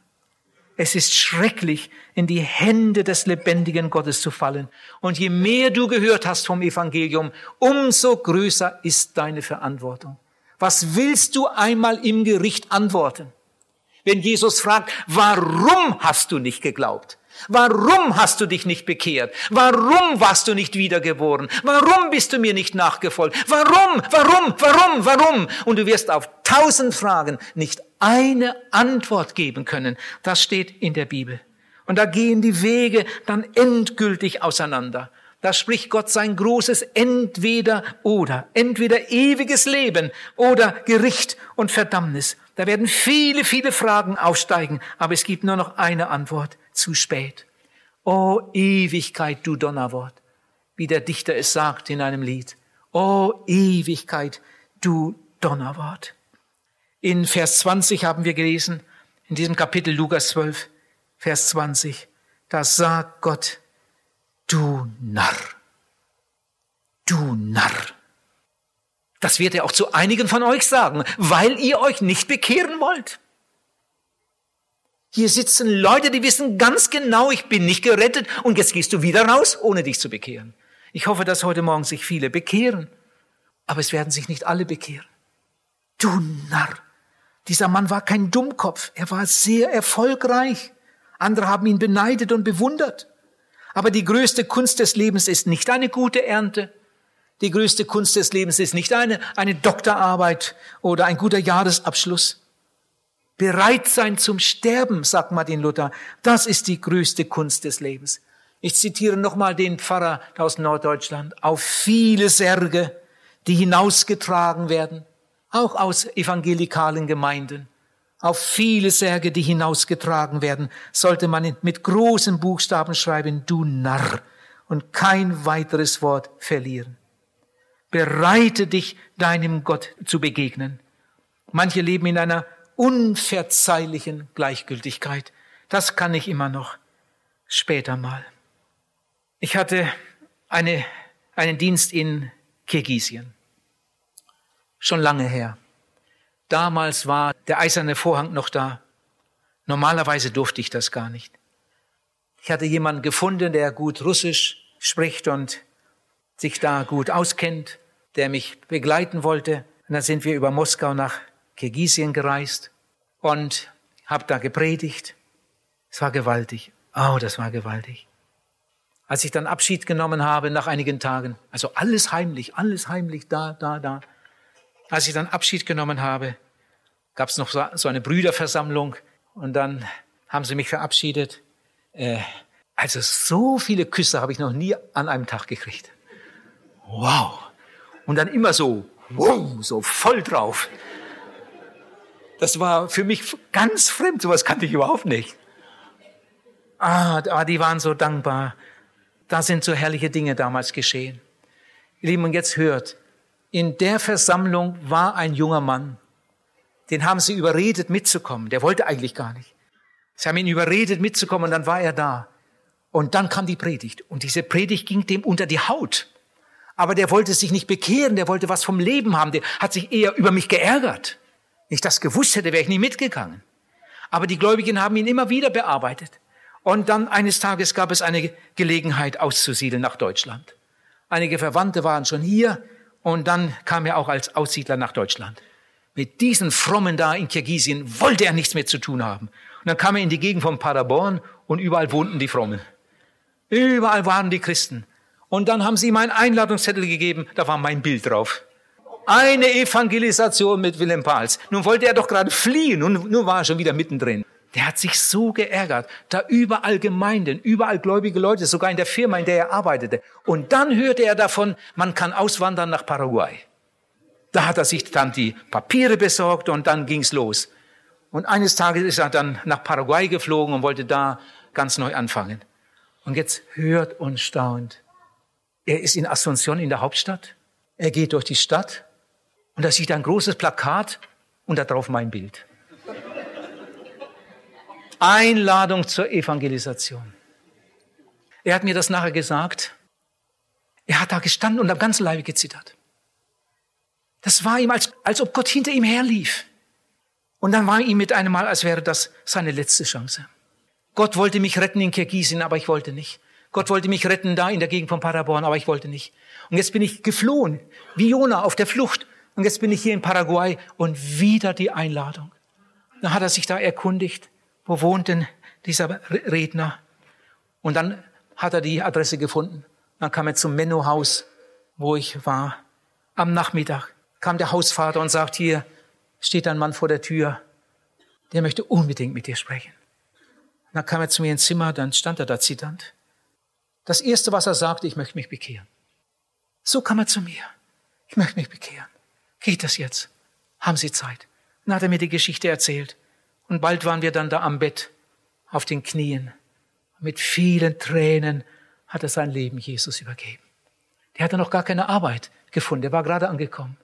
Es ist schrecklich, in die Hände des lebendigen Gottes zu fallen. Und je mehr du gehört hast vom Evangelium, umso größer ist deine Verantwortung. Was willst du einmal im Gericht antworten? Wenn Jesus fragt, warum hast du nicht geglaubt? Warum hast du dich nicht bekehrt? Warum warst du nicht wiedergeboren? Warum bist du mir nicht nachgefolgt? Warum, warum, warum, warum? Und du wirst auf tausend Fragen nicht eine Antwort geben können. Das steht in der Bibel. Und da gehen die Wege dann endgültig auseinander. Da spricht Gott sein großes Entweder oder. Entweder ewiges Leben oder Gericht und Verdammnis. Da werden viele, viele Fragen aufsteigen, aber es gibt nur noch eine Antwort zu spät. O Ewigkeit, du Donnerwort, wie der Dichter es sagt in einem Lied. O Ewigkeit, du Donnerwort. In Vers 20 haben wir gelesen, in diesem Kapitel Lukas 12, Vers 20, da sagt Gott, du Narr, du Narr. Das wird er auch zu einigen von euch sagen, weil ihr euch nicht bekehren wollt. Hier sitzen Leute, die wissen ganz genau, ich bin nicht gerettet und jetzt gehst du wieder raus, ohne dich zu bekehren. Ich hoffe, dass heute Morgen sich viele bekehren, aber es werden sich nicht alle bekehren. Du Narr! Dieser Mann war kein Dummkopf, er war sehr erfolgreich. Andere haben ihn beneidet und bewundert. Aber die größte Kunst des Lebens ist nicht eine gute Ernte. Die größte Kunst des Lebens ist nicht eine, eine Doktorarbeit oder ein guter Jahresabschluss. Bereit sein zum Sterben, sagt Martin Luther, das ist die größte Kunst des Lebens. Ich zitiere nochmal den Pfarrer aus Norddeutschland. Auf viele Särge, die hinausgetragen werden, auch aus evangelikalen Gemeinden, auf viele Särge, die hinausgetragen werden, sollte man mit großen Buchstaben schreiben, du Narr, und kein weiteres Wort verlieren. Bereite dich, deinem Gott zu begegnen. Manche leben in einer unverzeihlichen Gleichgültigkeit. Das kann ich immer noch. Später mal. Ich hatte eine, einen Dienst in Kirgisien. Schon lange her. Damals war der eiserne Vorhang noch da. Normalerweise durfte ich das gar nicht. Ich hatte jemanden gefunden, der gut Russisch spricht und sich da gut auskennt, der mich begleiten wollte. Und dann sind wir über Moskau nach Kirgisien gereist und habe da gepredigt. Es war gewaltig. Oh, das war gewaltig. Als ich dann Abschied genommen habe nach einigen Tagen, also alles heimlich, alles heimlich, da, da, da. Als ich dann Abschied genommen habe, gab es noch so eine Brüderversammlung und dann haben sie mich verabschiedet. Äh, also so viele Küsse habe ich noch nie an einem Tag gekriegt. Wow. Und dann immer so, wow, so voll drauf. Das war für mich ganz fremd, sowas kannte ich überhaupt nicht. Ah, die waren so dankbar. Da sind so herrliche Dinge damals geschehen. Ihr Lieben, und jetzt hört, in der Versammlung war ein junger Mann, den haben sie überredet mitzukommen. Der wollte eigentlich gar nicht. Sie haben ihn überredet mitzukommen und dann war er da. Und dann kam die Predigt. Und diese Predigt ging dem unter die Haut. Aber der wollte sich nicht bekehren, der wollte was vom Leben haben, der hat sich eher über mich geärgert. Wenn ich das gewusst hätte, wäre ich nie mitgegangen. Aber die Gläubigen haben ihn immer wieder bearbeitet. Und dann eines Tages gab es eine Gelegenheit auszusiedeln nach Deutschland. Einige Verwandte waren schon hier und dann kam er auch als Aussiedler nach Deutschland. Mit diesen Frommen da in Kirgisien wollte er nichts mehr zu tun haben. Und dann kam er in die Gegend von Paderborn und überall wohnten die Frommen. Überall waren die Christen. Und dann haben sie ihm einen Einladungszettel gegeben, da war mein Bild drauf. Eine Evangelisation mit Willem Pals. Nun wollte er doch gerade fliehen und nun war er schon wieder mittendrin. Der hat sich so geärgert. Da überall Gemeinden, überall gläubige Leute, sogar in der Firma, in der er arbeitete. Und dann hörte er davon, man kann auswandern nach Paraguay. Da hat er sich dann die Papiere besorgt und dann ging's los. Und eines Tages ist er dann nach Paraguay geflogen und wollte da ganz neu anfangen. Und jetzt hört und staunt. Er ist in Asunción in der Hauptstadt. Er geht durch die Stadt und da sieht er ein großes Plakat und da drauf mein Bild. Einladung zur Evangelisation. Er hat mir das nachher gesagt. Er hat da gestanden und am ganzen Leibe gezittert. Das war ihm, als, als ob Gott hinter ihm herlief. Und dann war ihm mit einem Mal, als wäre das seine letzte Chance. Gott wollte mich retten in Kirgisien, aber ich wollte nicht. Gott wollte mich retten da in der Gegend von Paderborn, aber ich wollte nicht. Und jetzt bin ich geflohen, wie Jona auf der Flucht. Und jetzt bin ich hier in Paraguay und wieder die Einladung. Dann hat er sich da erkundigt wo wohnt denn dieser Redner? Und dann hat er die Adresse gefunden. Dann kam er zum Menno-Haus, wo ich war. Am Nachmittag kam der Hausvater und sagt, hier steht ein Mann vor der Tür, der möchte unbedingt mit dir sprechen. dann kam er zu mir ins Zimmer, dann stand er da zitternd. Das erste, was er sagte, ich möchte mich bekehren. So kam er zu mir. Ich möchte mich bekehren. Geht das jetzt? Haben Sie Zeit? Dann hat er mir die Geschichte erzählt. Und bald waren wir dann da am Bett, auf den Knien. Mit vielen Tränen hat er sein Leben Jesus übergeben. Der hatte noch gar keine Arbeit gefunden, der war gerade angekommen.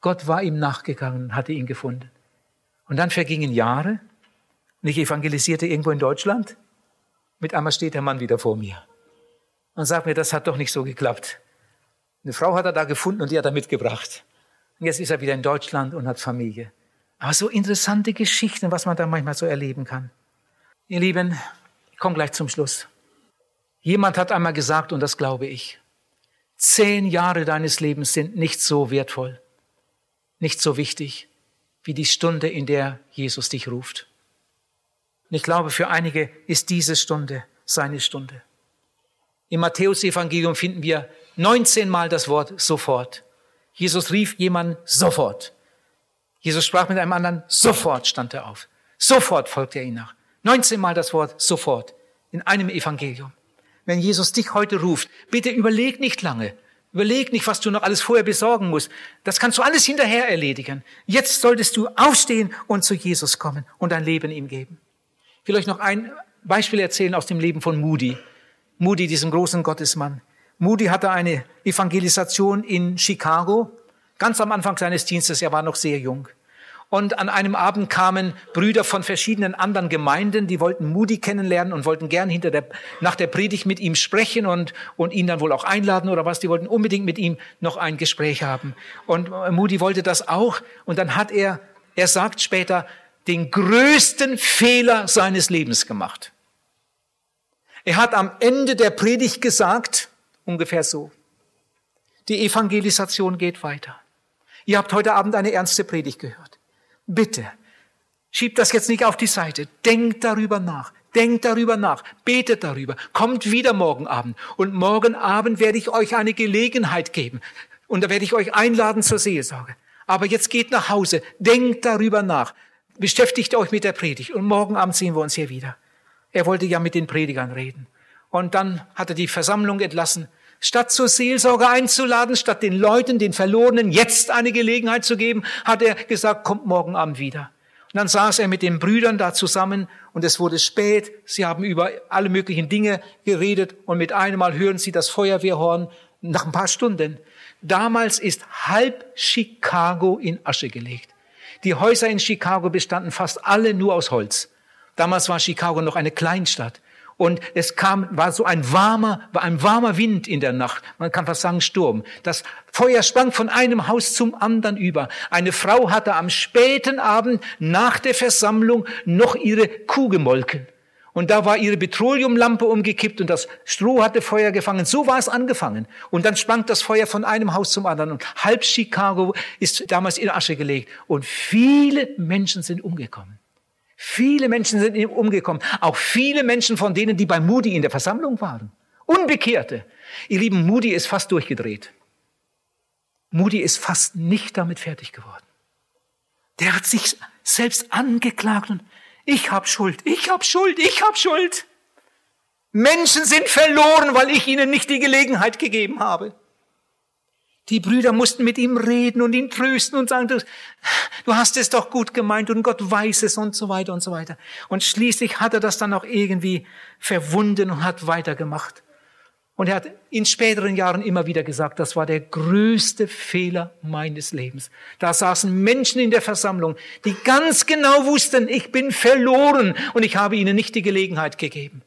Gott war ihm nachgegangen, hatte ihn gefunden. Und dann vergingen Jahre und ich evangelisierte irgendwo in Deutschland. Mit einmal steht der Mann wieder vor mir und sagt mir, das hat doch nicht so geklappt. Eine Frau hat er da gefunden und die hat er mitgebracht. Und jetzt ist er wieder in Deutschland und hat Familie. Aber so interessante Geschichten, was man da manchmal so erleben kann. Ihr Lieben, ich komme gleich zum Schluss. Jemand hat einmal gesagt, und das glaube ich, Zehn Jahre deines Lebens sind nicht so wertvoll, nicht so wichtig wie die Stunde, in der Jesus dich ruft. Und ich glaube, für einige ist diese Stunde seine Stunde. Im Matthäusevangelium finden wir 19 Mal das Wort sofort. Jesus rief jemanden sofort. Jesus sprach mit einem anderen, sofort stand er auf. Sofort folgte er ihm nach. 19 Mal das Wort sofort in einem Evangelium. Wenn Jesus dich heute ruft, bitte überleg nicht lange. Überleg nicht, was du noch alles vorher besorgen musst. Das kannst du alles hinterher erledigen. Jetzt solltest du aufstehen und zu Jesus kommen und dein Leben ihm geben. Ich will euch noch ein Beispiel erzählen aus dem Leben von Moody. Moody, diesem großen Gottesmann. Moody hatte eine Evangelisation in Chicago, ganz am Anfang seines Dienstes, er war noch sehr jung. Und an einem Abend kamen Brüder von verschiedenen anderen Gemeinden, die wollten Moody kennenlernen und wollten gern hinter der, nach der Predigt mit ihm sprechen und, und ihn dann wohl auch einladen oder was. Die wollten unbedingt mit ihm noch ein Gespräch haben. Und Moody wollte das auch. Und dann hat er, er sagt später, den größten Fehler seines Lebens gemacht. Er hat am Ende der Predigt gesagt, ungefähr so, die Evangelisation geht weiter. Ihr habt heute Abend eine ernste Predigt gehört. Bitte, schiebt das jetzt nicht auf die Seite. Denkt darüber nach. Denkt darüber nach. Betet darüber. Kommt wieder morgen Abend. Und morgen Abend werde ich euch eine Gelegenheit geben. Und da werde ich euch einladen zur Seelsorge. Aber jetzt geht nach Hause. Denkt darüber nach. Beschäftigt euch mit der Predigt. Und morgen Abend sehen wir uns hier wieder. Er wollte ja mit den Predigern reden. Und dann hat er die Versammlung entlassen Statt zur Seelsorge einzuladen, statt den Leuten, den Verlorenen jetzt eine Gelegenheit zu geben, hat er gesagt, kommt morgen Abend wieder. Und dann saß er mit den Brüdern da zusammen und es wurde spät. Sie haben über alle möglichen Dinge geredet und mit einem Mal hören sie das Feuerwehrhorn nach ein paar Stunden. Damals ist halb Chicago in Asche gelegt. Die Häuser in Chicago bestanden fast alle nur aus Holz. Damals war Chicago noch eine Kleinstadt. Und es kam, war so ein warmer, war ein warmer Wind in der Nacht. Man kann fast sagen Sturm. Das Feuer sprang von einem Haus zum anderen über. Eine Frau hatte am späten Abend nach der Versammlung noch ihre Kuh gemolken. Und da war ihre Petroleumlampe umgekippt und das Stroh hatte Feuer gefangen. So war es angefangen. Und dann sprang das Feuer von einem Haus zum anderen. Und halb Chicago ist damals in Asche gelegt. Und viele Menschen sind umgekommen. Viele Menschen sind umgekommen. Auch viele Menschen von denen, die bei Moody in der Versammlung waren. Unbekehrte. Ihr Lieben, Moody ist fast durchgedreht. Moody ist fast nicht damit fertig geworden. Der hat sich selbst angeklagt und ich hab Schuld, ich hab Schuld, ich hab Schuld. Menschen sind verloren, weil ich ihnen nicht die Gelegenheit gegeben habe. Die Brüder mussten mit ihm reden und ihn trösten und sagen, du, du hast es doch gut gemeint und Gott weiß es und so weiter und so weiter. Und schließlich hat er das dann auch irgendwie verwunden und hat weitergemacht. Und er hat in späteren Jahren immer wieder gesagt, das war der größte Fehler meines Lebens. Da saßen Menschen in der Versammlung, die ganz genau wussten, ich bin verloren und ich habe ihnen nicht die Gelegenheit gegeben.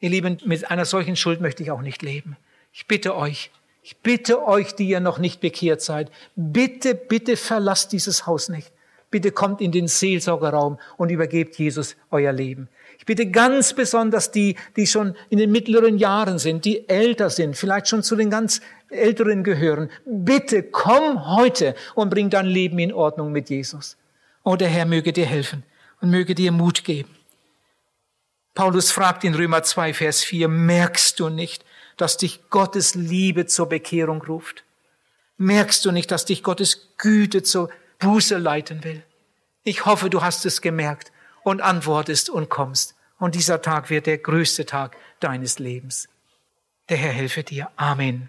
Ihr Lieben, mit einer solchen Schuld möchte ich auch nicht leben. Ich bitte euch, ich bitte euch, die ihr noch nicht bekehrt seid, bitte, bitte verlasst dieses Haus nicht. Bitte kommt in den Seelsorgerraum und übergebt Jesus euer Leben. Ich bitte ganz besonders die, die schon in den mittleren Jahren sind, die älter sind, vielleicht schon zu den ganz Älteren gehören. Bitte komm heute und bring dein Leben in Ordnung mit Jesus. Oh, der Herr möge dir helfen und möge dir Mut geben. Paulus fragt in Römer 2, Vers 4, merkst du nicht, dass dich Gottes Liebe zur Bekehrung ruft? Merkst du nicht, dass dich Gottes Güte zur Buße leiten will? Ich hoffe, du hast es gemerkt und antwortest und kommst. Und dieser Tag wird der größte Tag deines Lebens. Der Herr helfe dir. Amen.